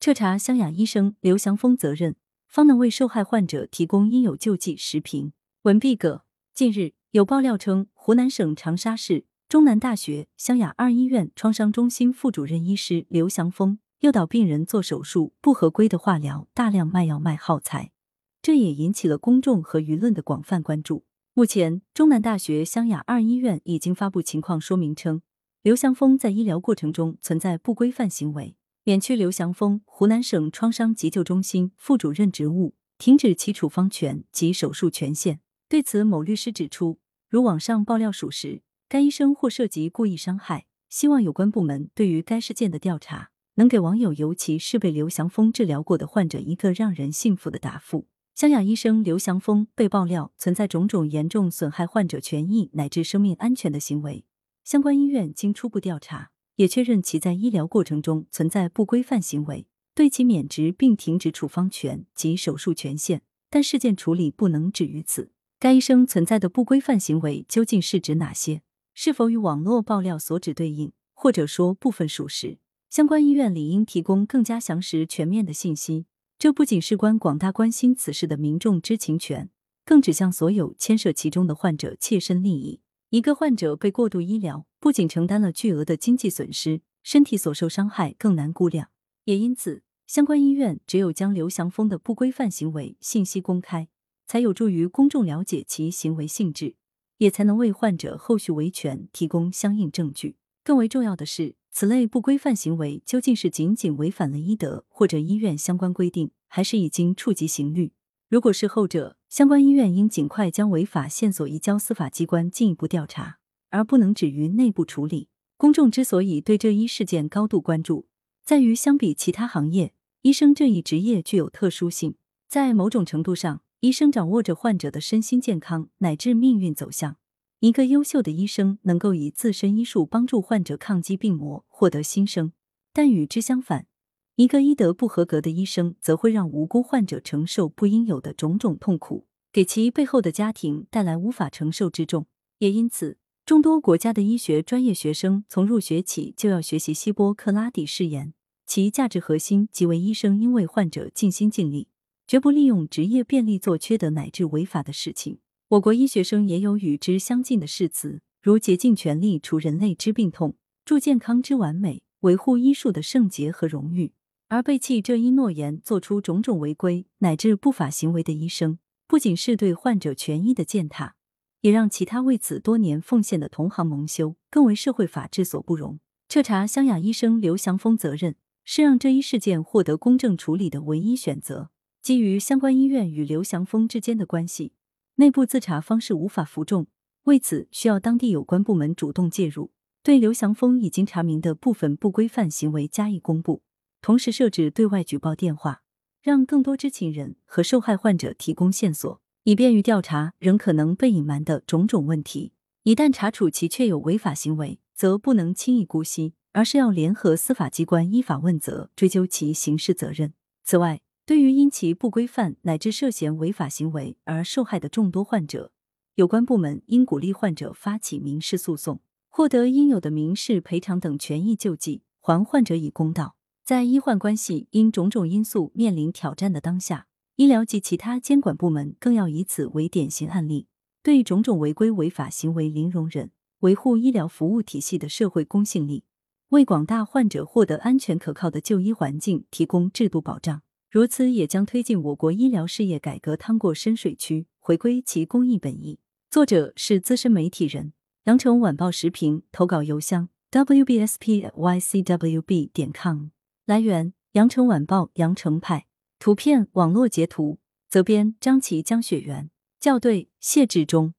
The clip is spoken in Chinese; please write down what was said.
彻查湘雅医生刘祥峰责任，方能为受害患者提供应有救济时评。文毕葛。近日有爆料称，湖南省长沙市中南大学湘雅二医院创伤中心副主任医师刘祥峰诱导病人做手术，不合规的化疗，大量卖药卖耗材，这也引起了公众和舆论的广泛关注。目前，中南大学湘雅二医院已经发布情况说明称，刘祥峰在医疗过程中存在不规范行为，免去刘祥峰湖南省创伤急救中心副主任职务，停止其处方权及手术权限。对此，某律师指出，如网上爆料属实，该医生或涉及故意伤害，希望有关部门对于该事件的调查，能给网友，尤其是被刘祥峰治疗过的患者一个让人信服的答复。湘雅医生刘祥峰被爆料存在种种严重损害患者权益乃至生命安全的行为，相关医院经初步调查，也确认其在医疗过程中存在不规范行为，对其免职并停止处方权及手术权限。但事件处理不能止于此。该医生存在的不规范行为究竟是指哪些？是否与网络爆料所指对应，或者说部分属实？相关医院理应提供更加详实全面的信息。这不仅事关广大关心此事的民众知情权，更指向所有牵涉其中的患者切身利益。一个患者被过度医疗，不仅承担了巨额的经济损失，身体所受伤害更难估量。也因此，相关医院只有将刘祥峰的不规范行为信息公开。才有助于公众了解其行为性质，也才能为患者后续维权提供相应证据。更为重要的是，此类不规范行为究竟是仅仅违反了医德或者医院相关规定，还是已经触及刑律？如果是后者，相关医院应尽快将违法线索移交司法机关进一步调查，而不能止于内部处理。公众之所以对这一事件高度关注，在于相比其他行业，医生这一职业具有特殊性，在某种程度上。医生掌握着患者的身心健康乃至命运走向。一个优秀的医生能够以自身医术帮助患者抗击病魔，获得新生；但与之相反，一个医德不合格的医生则会让无辜患者承受不应有的种种痛苦，给其背后的家庭带来无法承受之重。也因此，众多国家的医学专业学生从入学起就要学习希波克拉底誓言，其价值核心即为医生应为患者尽心尽力。绝不利用职业便利做缺德乃至违法的事情。我国医学生也有与之相近的誓词，如竭尽全力除人类之病痛，助健康之完美，维护医术的圣洁和荣誉。而背弃这一诺言，做出种种违规乃至不法行为的医生，不仅是对患者权益的践踏，也让其他为此多年奉献的同行蒙羞，更为社会法治所不容。彻查湘雅医生刘祥峰责任，是让这一事件获得公正处理的唯一选择。基于相关医院与刘祥峰之间的关系，内部自查方式无法服众，为此需要当地有关部门主动介入，对刘祥峰已经查明的部分不规范行为加以公布，同时设置对外举报电话，让更多知情人和受害患者提供线索，以便于调查仍可能被隐瞒的种种问题。一旦查处其确有违法行为，则不能轻易姑息，而是要联合司法机关依法问责，追究其刑事责任。此外，对于因其不规范乃至涉嫌违法行为而受害的众多患者，有关部门应鼓励患者发起民事诉讼，获得应有的民事赔偿等权益救济，还患者以公道。在医患关系因种种因素面临挑战的当下，医疗及其他监管部门更要以此为典型案例，对种种违规违法行为零容忍，维护医疗服务体系的社会公信力，为广大患者获得安全可靠的就医环境提供制度保障。如此，也将推进我国医疗事业改革趟过深水区，回归其公益本意。作者是资深媒体人，羊城晚报时评投稿邮箱：wbspycwb 点 com。来源：羊城晚报羊城派。图片：网络截图。责编：张琪、江雪源。校对：谢志忠。